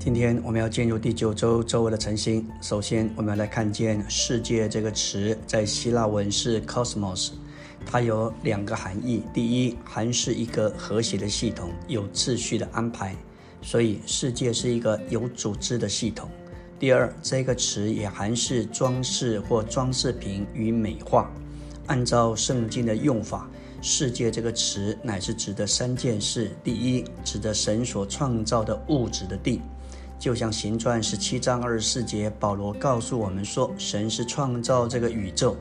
今天我们要进入第九周周围的晨星。首先，我们要来看见“世界”这个词，在希腊文是 cosmos，它有两个含义：第一，含是一个和谐的系统，有秩序的安排，所以世界是一个有组织的系统；第二，这个词也含是装饰或装饰品与美化。按照圣经的用法。世界这个词乃是指的三件事：第一，指的神所创造的物质的地，就像行传十七章二十四节，保罗告诉我们说，神是创造这个宇宙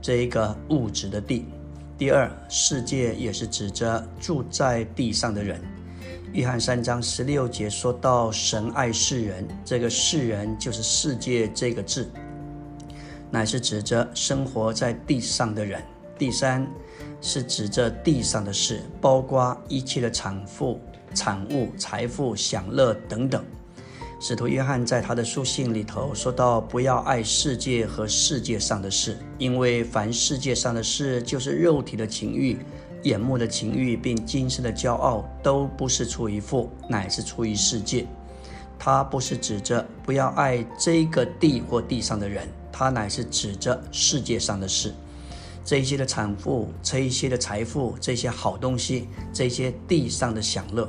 这一个物质的地。第二，世界也是指着住在地上的人。约翰三章十六节说到，神爱世人，这个世人就是世界这个字，乃是指着生活在地上的人。第三。是指着地上的事，包括一切的产富、产物、财富、享乐等等。使徒约翰在他的书信里头说到：“不要爱世界和世界上的事，因为凡世界上的事，就是肉体的情欲、眼目的情欲，并今生的骄傲，都不是出于父，乃是出于世界。他不是指着不要爱这个地或地上的人，他乃是指着世界上的事。”这些的产富，这一些的财富，这些好东西，这些地上的享乐。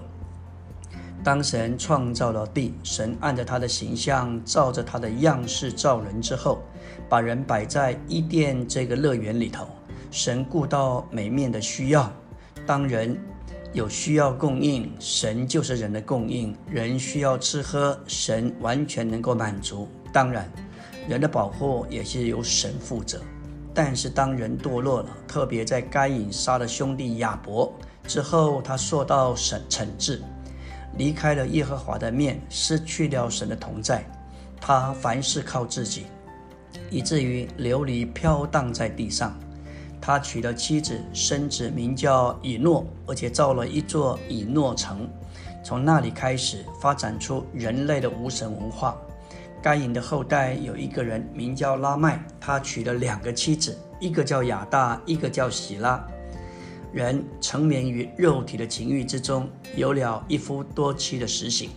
当神创造了地，神按着他的形象，照着他的样式造人之后，把人摆在伊甸这个乐园里头。神顾到每面的需要，当人有需要供应，神就是人的供应；人需要吃喝，神完全能够满足。当然，人的保护也是由神负责。但是当人堕落了，特别在该隐杀了兄弟亚伯之后，他受到审惩治，离开了耶和华的面，失去了神的同在。他凡事靠自己，以至于流离飘荡在地上。他娶了妻子，生子名叫以诺，而且造了一座以诺城。从那里开始，发展出人类的无神文化。该隐的后代有一个人名叫拉麦，他娶了两个妻子，一个叫亚大，一个叫喜拉。人沉湎于肉体的情欲之中，有了一夫多妻的实行。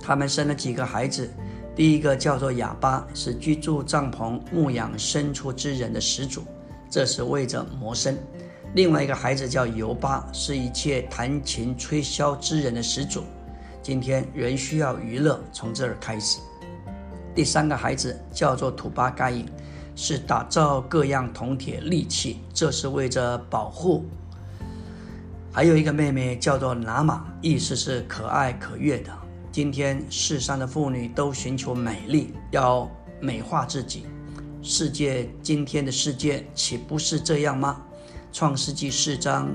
他们生了几个孩子，第一个叫做哑巴，是居住帐篷、牧养牲畜之人的始祖，这是为着谋生；另外一个孩子叫尤巴，是一切弹琴吹箫之人的始祖。今天人需要娱乐，从这儿开始。第三个孩子叫做土巴盖因，是打造各样铜铁利器，这是为着保护。还有一个妹妹叫做拿玛，意思是可爱可悦的。今天世上的妇女都寻求美丽，要美化自己。世界今天的世界岂不是这样吗？创世纪四章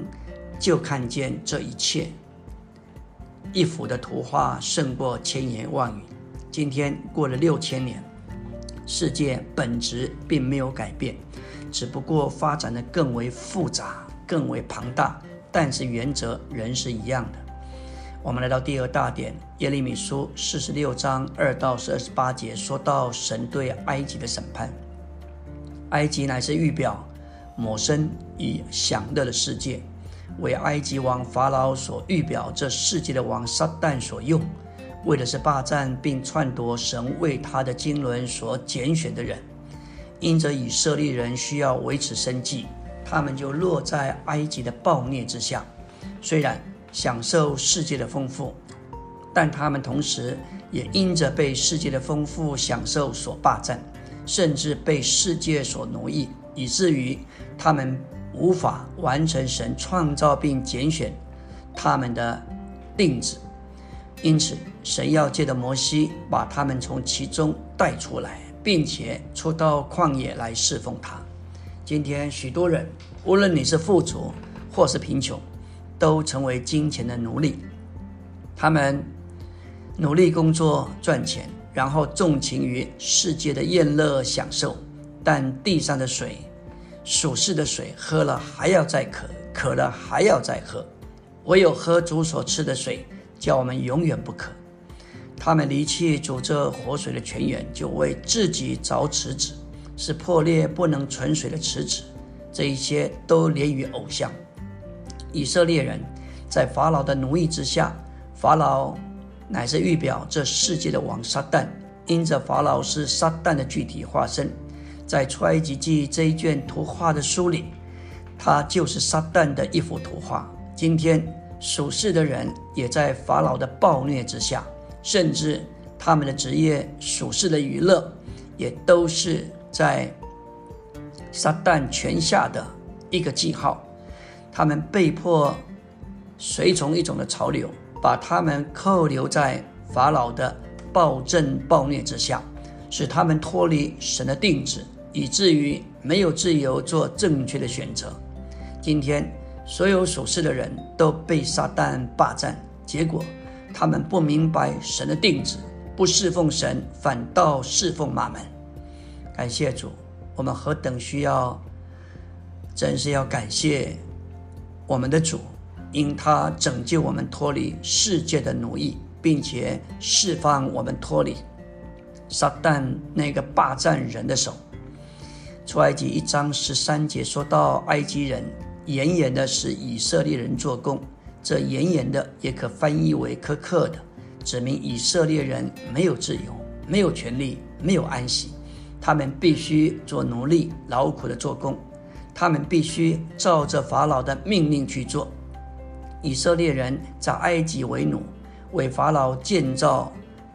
就看见这一切，一幅的图画胜过千言万语。今天过了六千年，世界本质并没有改变，只不过发展的更为复杂、更为庞大，但是原则仍是一样的。我们来到第二大点，耶利米书四十六章二到二十八节，说到神对埃及的审判。埃及乃是预表抹生以享乐的世界，为埃及王法老所预表这世界的王撒旦所用。为的是霸占并篡夺神为他的经纶所拣选的人，因着以色列人需要维持生计，他们就落在埃及的暴虐之下。虽然享受世界的丰富，但他们同时也因着被世界的丰富享受所霸占，甚至被世界所奴役，以至于他们无法完成神创造并拣选他们的定旨。因此，神要借着摩西把他们从其中带出来，并且出到旷野来侍奉他。今天，许多人，无论你是富足或是贫穷，都成为金钱的奴隶。他们努力工作赚钱，然后纵情于世界的宴乐享受。但地上的水、属世的水，喝了还要再渴，渴了还要再喝。唯有喝主所吃的水。叫我们永远不可。他们离弃主这活水的泉源，就为自己凿池子，是破裂不能存水的池子。这一些都连于偶像。以色列人在法老的奴役之下，法老乃是预表这世界的王撒旦。因着法老是撒旦的具体化身，在出埃及记这一卷图画的书里，他就是撒旦的一幅图画。今天属世的人也在法老的暴虐之下，甚至他们的职业属世的娱乐，也都是在撒旦权下的一个记号。他们被迫随从一种的潮流，把他们扣留在法老的。暴政暴虐之下，使他们脱离神的定旨，以至于没有自由做正确的选择。今天，所有属世的人都被撒旦霸占，结果他们不明白神的定旨，不侍奉神，反倒侍奉马门。感谢主，我们何等需要，真是要感谢我们的主，因他拯救我们脱离世界的奴役。并且释放我们脱离撒旦那个霸占人的手。出埃及一章十三节说到，埃及人严严的是以色列人做工，这严严的也可翻译为苛刻的，指明以色列人没有自由，没有权利，没有安息，他们必须做奴隶，劳苦的做工，他们必须照着法老的命令去做。以色列人在埃及为奴。为法老建造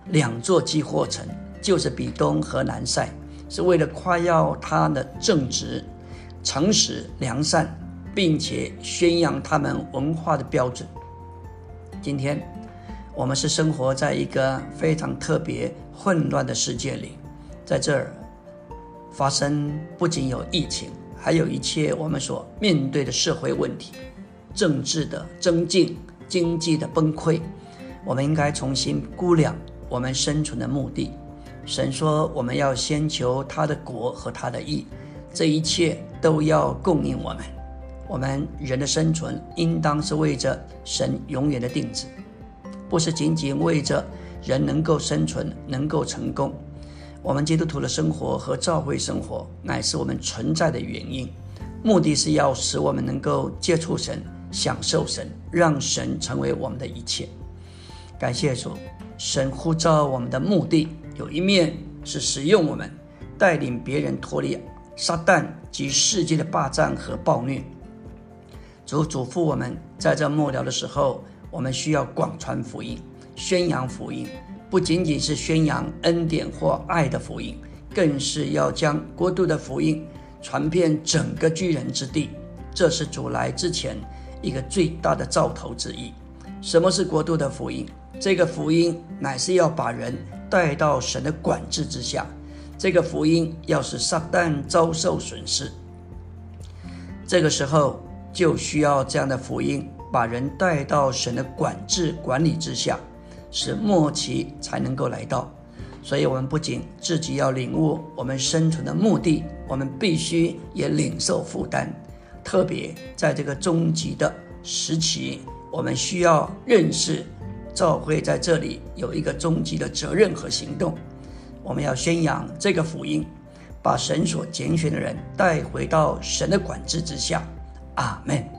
两座基货城，就是比东和南塞，是为了夸耀他的正直、诚实、良善，并且宣扬他们文化的标准。今天，我们是生活在一个非常特别、混乱的世界里，在这儿发生不仅有疫情，还有一切我们所面对的社会问题、政治的增进、经济的崩溃。我们应该重新估量我们生存的目的。神说，我们要先求他的国和他的义，这一切都要供应我们。我们人的生存，应当是为着神永远的定旨，不是仅仅为着人能够生存、能够成功。我们基督徒的生活和教会生活，乃是我们存在的原因，目的是要使我们能够接触神、享受神，让神成为我们的一切。感谢主，神呼召我们的目的有一面是使用我们，带领别人脱离撒旦及世界的霸占和暴虐。主嘱咐我们，在这末了的时候，我们需要广传福音，宣扬福音，不仅仅是宣扬恩典或爱的福音，更是要将国度的福音传遍整个巨人之地。这是主来之前一个最大的兆头之一。什么是国度的福音？这个福音乃是要把人带到神的管制之下，这个福音要使撒旦遭受损失。这个时候就需要这样的福音，把人带到神的管制管理之下，使末期才能够来到。所以，我们不仅自己要领悟我们生存的目的，我们必须也领受负担。特别在这个终极的时期，我们需要认识。教会在这里有一个终极的责任和行动，我们要宣扬这个福音，把神所拣选的人带回到神的管制之下。阿门。